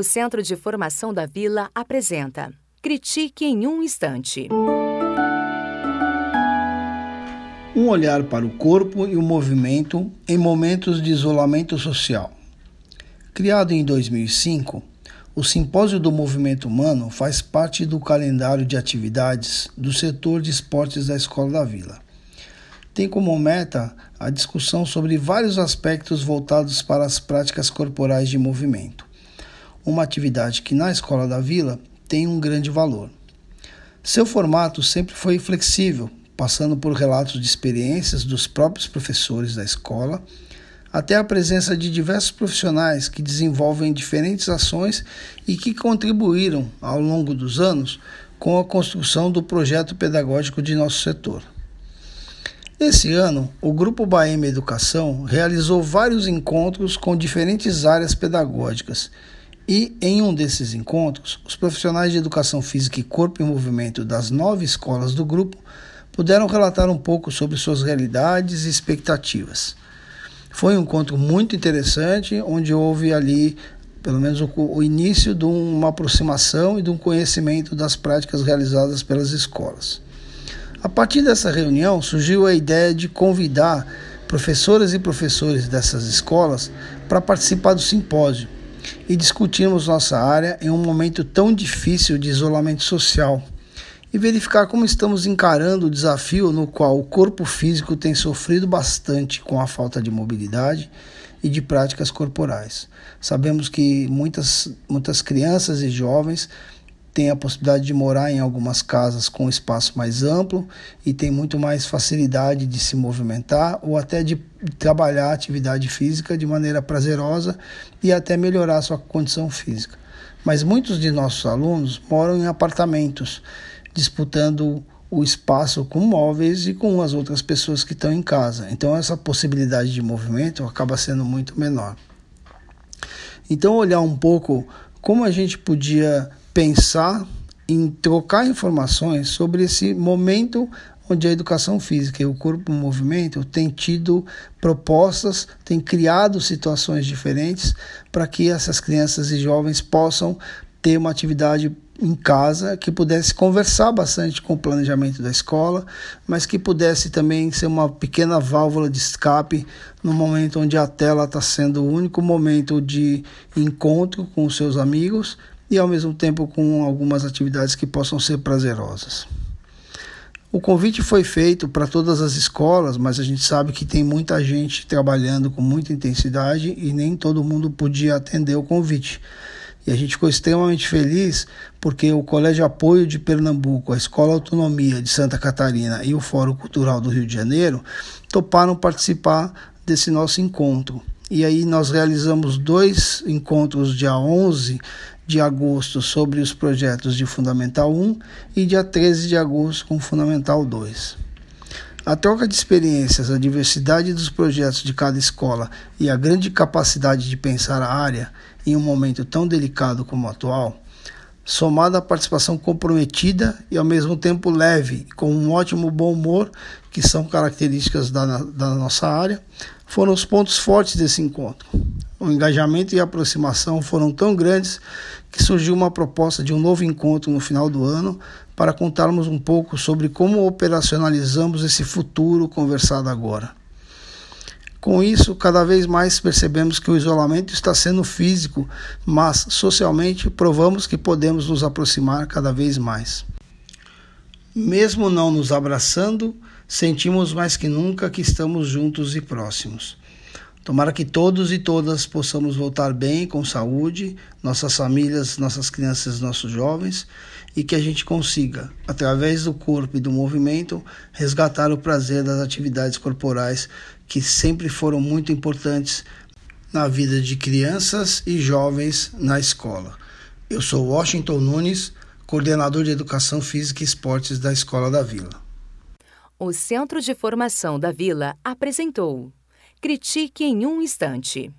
O Centro de Formação da Vila apresenta Critique em um Instante. Um olhar para o corpo e o movimento em momentos de isolamento social. Criado em 2005, o Simpósio do Movimento Humano faz parte do calendário de atividades do setor de esportes da Escola da Vila. Tem como meta a discussão sobre vários aspectos voltados para as práticas corporais de movimento uma atividade que na escola da vila tem um grande valor. Seu formato sempre foi flexível, passando por relatos de experiências dos próprios professores da escola, até a presença de diversos profissionais que desenvolvem diferentes ações e que contribuíram ao longo dos anos com a construção do projeto pedagógico de nosso setor. Esse ano, o Grupo Baema Educação realizou vários encontros com diferentes áreas pedagógicas e em um desses encontros, os profissionais de educação física e corpo em movimento das nove escolas do grupo puderam relatar um pouco sobre suas realidades e expectativas. Foi um encontro muito interessante, onde houve ali, pelo menos, o, o início de uma aproximação e de um conhecimento das práticas realizadas pelas escolas. A partir dessa reunião, surgiu a ideia de convidar professoras e professores dessas escolas para participar do simpósio e discutirmos nossa área em um momento tão difícil de isolamento social e verificar como estamos encarando o desafio no qual o corpo físico tem sofrido bastante com a falta de mobilidade e de práticas corporais. Sabemos que muitas, muitas crianças e jovens tem a possibilidade de morar em algumas casas com espaço mais amplo e tem muito mais facilidade de se movimentar ou até de trabalhar atividade física de maneira prazerosa e até melhorar sua condição física. Mas muitos de nossos alunos moram em apartamentos, disputando o espaço com móveis e com as outras pessoas que estão em casa. Então essa possibilidade de movimento acaba sendo muito menor. Então olhar um pouco como a gente podia pensar em trocar informações sobre esse momento onde a educação física e o corpo em movimento têm tido propostas, têm criado situações diferentes para que essas crianças e jovens possam ter uma atividade em casa que pudesse conversar bastante com o planejamento da escola, mas que pudesse também ser uma pequena válvula de escape no momento onde a tela está sendo o único momento de encontro com os seus amigos e ao mesmo tempo com algumas atividades que possam ser prazerosas. O convite foi feito para todas as escolas, mas a gente sabe que tem muita gente trabalhando com muita intensidade e nem todo mundo podia atender o convite. E a gente ficou extremamente feliz porque o Colégio Apoio de Pernambuco, a Escola Autonomia de Santa Catarina e o Fórum Cultural do Rio de Janeiro toparam participar desse nosso encontro. E aí nós realizamos dois encontros dia 11 de agosto sobre os projetos de Fundamental 1 e dia 13 de agosto com Fundamental 2. A troca de experiências, a diversidade dos projetos de cada escola e a grande capacidade de pensar a área em um momento tão delicado como o atual, somada à participação comprometida e ao mesmo tempo leve, com um ótimo bom humor, que são características da, da nossa área, foram os pontos fortes desse encontro. O engajamento e a aproximação foram tão grandes que surgiu uma proposta de um novo encontro no final do ano para contarmos um pouco sobre como operacionalizamos esse futuro conversado agora. Com isso, cada vez mais percebemos que o isolamento está sendo físico, mas socialmente provamos que podemos nos aproximar cada vez mais. Mesmo não nos abraçando, sentimos mais que nunca que estamos juntos e próximos. Tomara que todos e todas possamos voltar bem, com saúde, nossas famílias, nossas crianças, nossos jovens, e que a gente consiga, através do corpo e do movimento, resgatar o prazer das atividades corporais que sempre foram muito importantes na vida de crianças e jovens na escola. Eu sou Washington Nunes, coordenador de Educação Física e Esportes da Escola da Vila. O Centro de Formação da Vila apresentou Critique em um Instante.